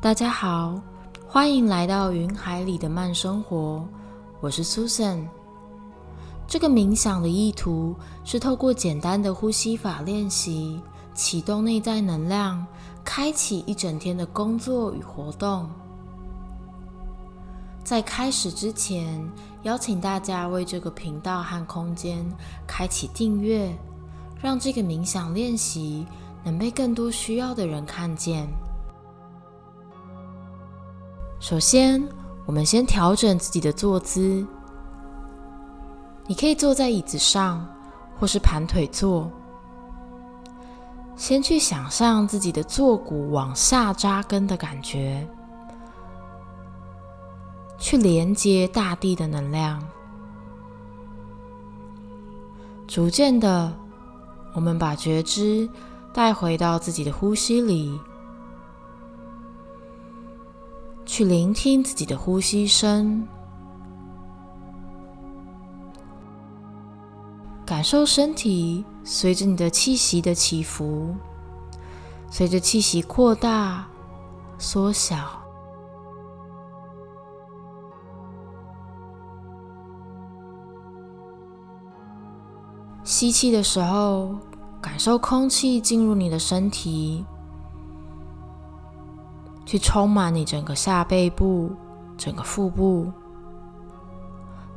大家好，欢迎来到云海里的慢生活。我是 Susan。这个冥想的意图是透过简单的呼吸法练习，启动内在能量，开启一整天的工作与活动。在开始之前，邀请大家为这个频道和空间开启订阅，让这个冥想练习能被更多需要的人看见。首先，我们先调整自己的坐姿。你可以坐在椅子上，或是盘腿坐。先去想象自己的坐骨往下扎根的感觉。去连接大地的能量，逐渐的，我们把觉知带回到自己的呼吸里，去聆听自己的呼吸声，感受身体随着你的气息的起伏，随着气息扩大、缩小。吸气的时候，感受空气进入你的身体，去充满你整个下背部、整个腹部。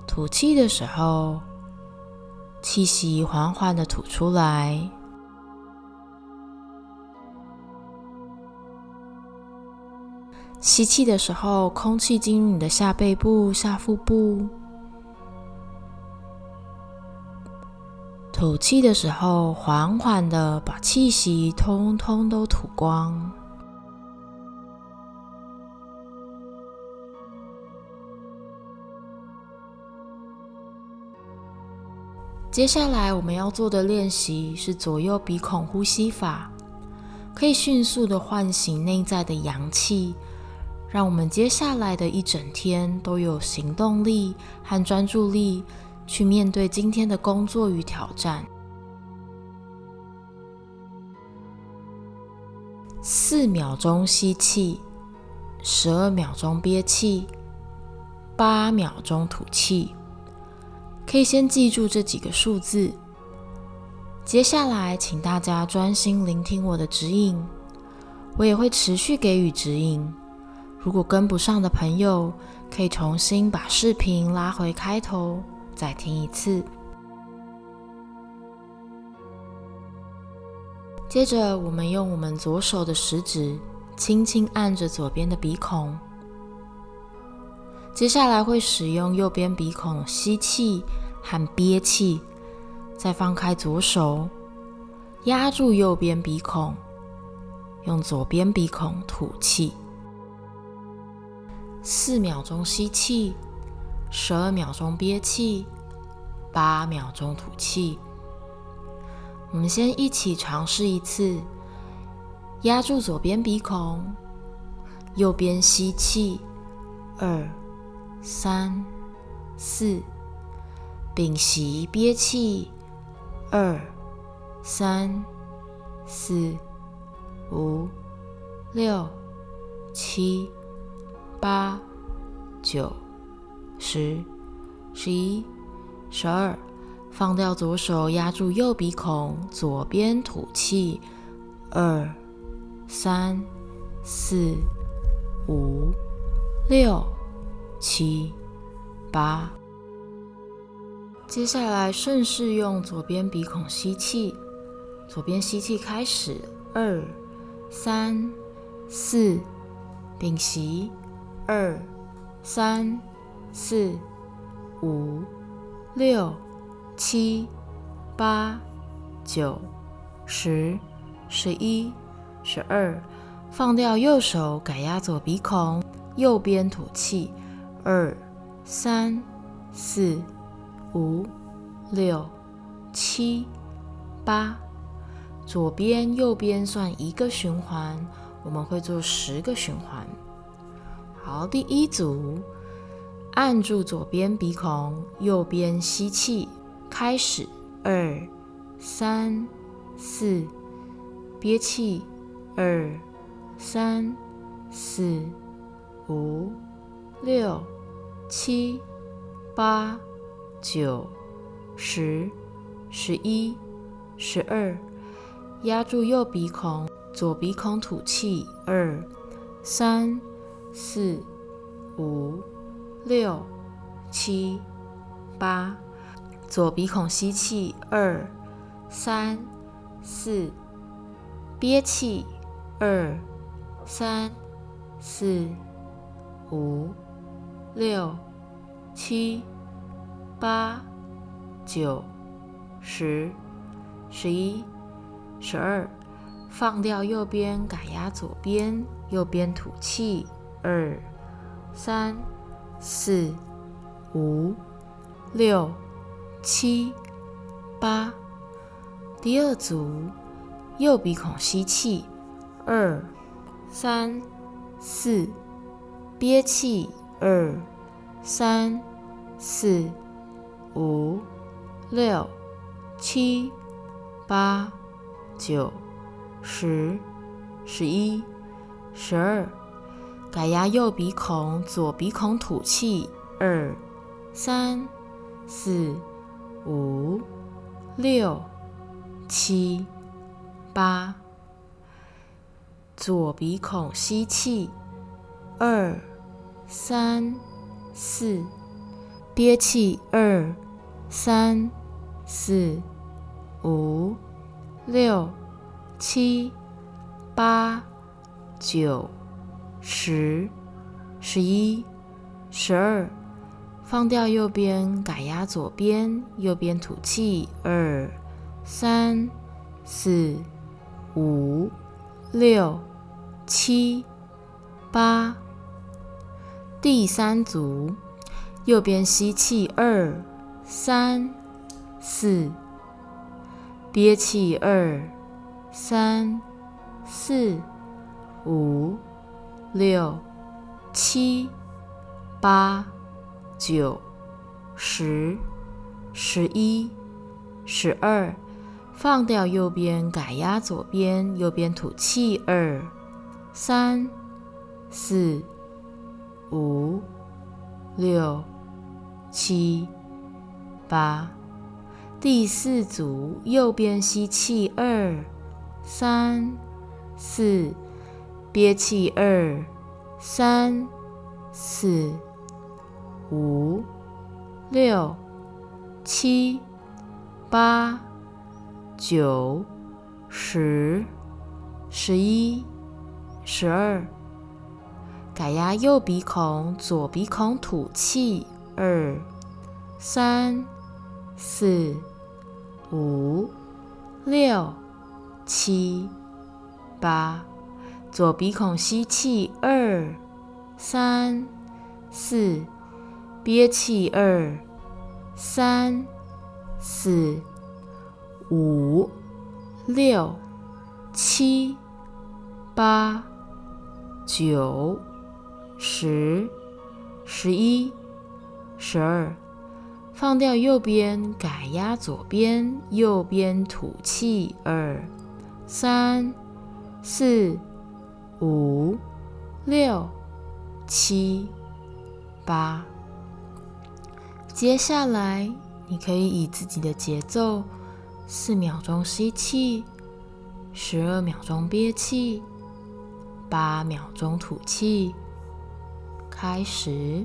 吐气的时候，气息缓缓的吐出来。吸气的时候，空气进入你的下背部、下腹部。吐气的时候，缓缓的把气息通通都吐光。接下来我们要做的练习是左右鼻孔呼吸法，可以迅速的唤醒内在的阳气，让我们接下来的一整天都有行动力和专注力。去面对今天的工作与挑战。四秒钟吸气，十二秒钟憋气，八秒钟吐气。可以先记住这几个数字。接下来，请大家专心聆听我的指引，我也会持续给予指引。如果跟不上的朋友，可以重新把视频拉回开头。再听一次。接着，我们用我们左手的食指轻轻按着左边的鼻孔。接下来会使用右边鼻孔吸气和憋气，再放开左手，压住右边鼻孔，用左边鼻孔吐气。四秒钟吸气。十二秒钟憋气，八秒钟吐气。我们先一起尝试一次，压住左边鼻孔，右边吸气，二、三、四，屏息憋气，二、三、四、五、六、七、八、九。十、十一、十二，放掉左手，压住右鼻孔，左边吐气。二、三、四、五、六、七、八。接下来顺势用左边鼻孔吸气，左边吸气开始。二、三、四，屏息。二、三。四、五、六、七、八、九、十、十一、十二，放掉右手，改压左鼻孔，右边吐气。二、三、四、五、六、七、八，左边、右边算一个循环，我们会做十个循环。好，第一组。按住左边鼻孔，右边吸气，开始，二、三、四，憋气，二、三、四、五、六、七、八、九、十、十一、十二。压住右鼻孔，左鼻孔吐气。二、三、四、五、六、七、八。左鼻孔吸气。二、三、四。憋气。二、三、四、五、六、七、八、九、十、十一。十二，放掉右边，改压左边，右边吐气。二、三、四、五、六、七、八。第二组，右鼻孔吸气。二、三、四，憋气。二、三、四、五、六、七、八。九、十、十一、十二，改压右鼻孔，左鼻孔吐气。二、三、四、五、六、七、八，左鼻孔吸气。二、三、四，憋气。二、三、四、五。六、七、八、九、十、十一、十二，放掉右边，改压左边，右边吐气。二、三、四、五、六、七、八。第三组，右边吸气。二、三、四。憋气，二、三、四、五、六、七、八、九、十、十一、十二，放掉右边，改压左边，右边吐气。二、三、四、五、六、七、八。第四组，右边吸气，二、三、四，憋气，二、三、四、五、六、七、八、九、十、十一、十二。改压右鼻孔，左鼻孔吐气，二、三、四。五、六、七、八，左鼻孔吸气，二、三、四，憋气，二、三、四、五、六、七、八、九、十、十一、十二。放掉右边，改压左边，右边吐气。二、三、四、五、六、七、八。接下来，你可以以自己的节奏，四秒钟吸气，十二秒钟憋气，八秒钟吐气，开始。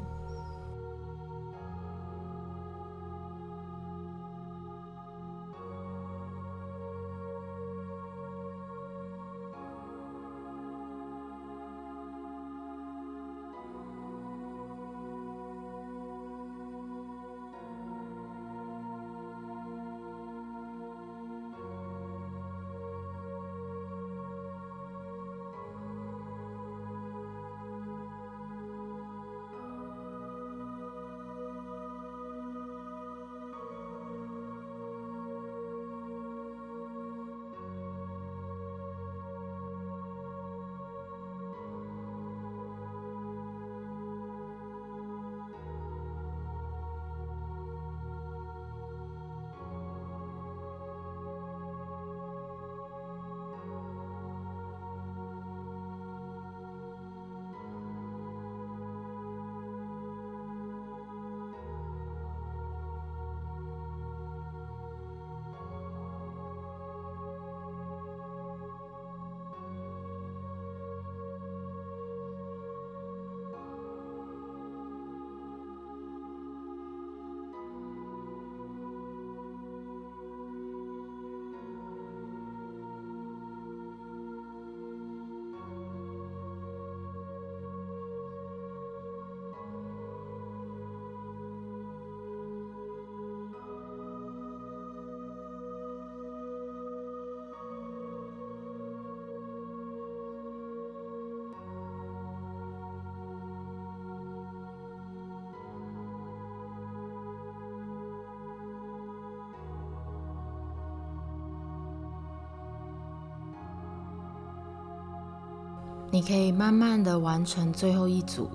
你可以慢慢的完成最后一组。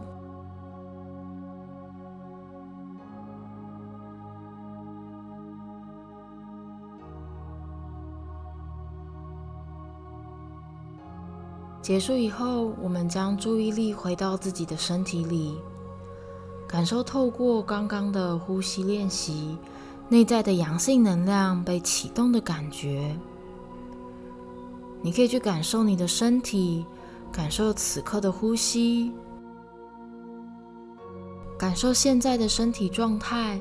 结束以后，我们将注意力回到自己的身体里，感受透过刚刚的呼吸练习，内在的阳性能量被启动的感觉。你可以去感受你的身体，感受此刻的呼吸，感受现在的身体状态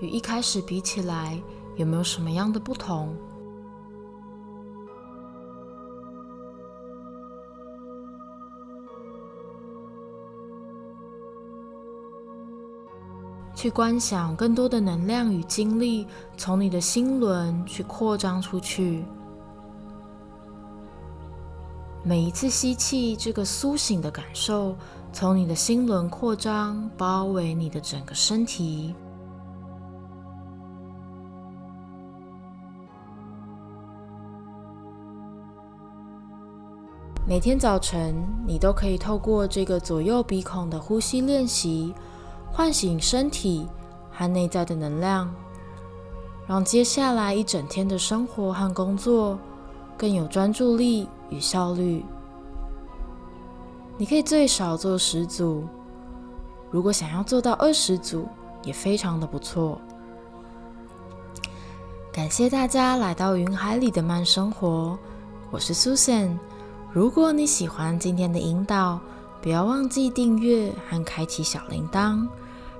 与一开始比起来有没有什么样的不同。去观想更多的能量与精力从你的心轮去扩张出去。每一次吸气，这个苏醒的感受从你的心轮扩张，包围你的整个身体。每天早晨，你都可以透过这个左右鼻孔的呼吸练习。唤醒身体和内在的能量，让接下来一整天的生活和工作更有专注力与效率。你可以最少做十组，如果想要做到二十组，也非常的不错。感谢大家来到云海里的慢生活，我是 Susan。如果你喜欢今天的引导，不要忘记订阅和开启小铃铛。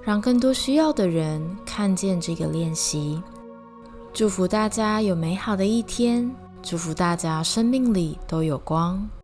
让更多需要的人看见这个练习。祝福大家有美好的一天，祝福大家生命里都有光。